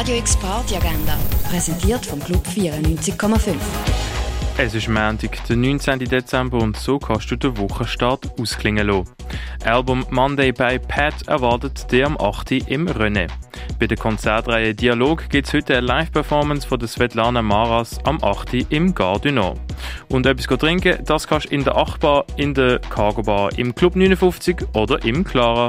Radio X Party Agenda, präsentiert vom Club 94,5. Es ist Montag, der 19. Dezember und so kannst du den Wochenstart ausklingen lassen. Album Monday by Pat erwartet dir am 8. im René. Bei der Konzertreihe Dialog gibt es heute eine Live-Performance von der Svetlana Maras am 8. im Gare Und etwas trinken, das kannst du in der Achtbar, in der Cargo Bar, im Club 59 oder im Clara.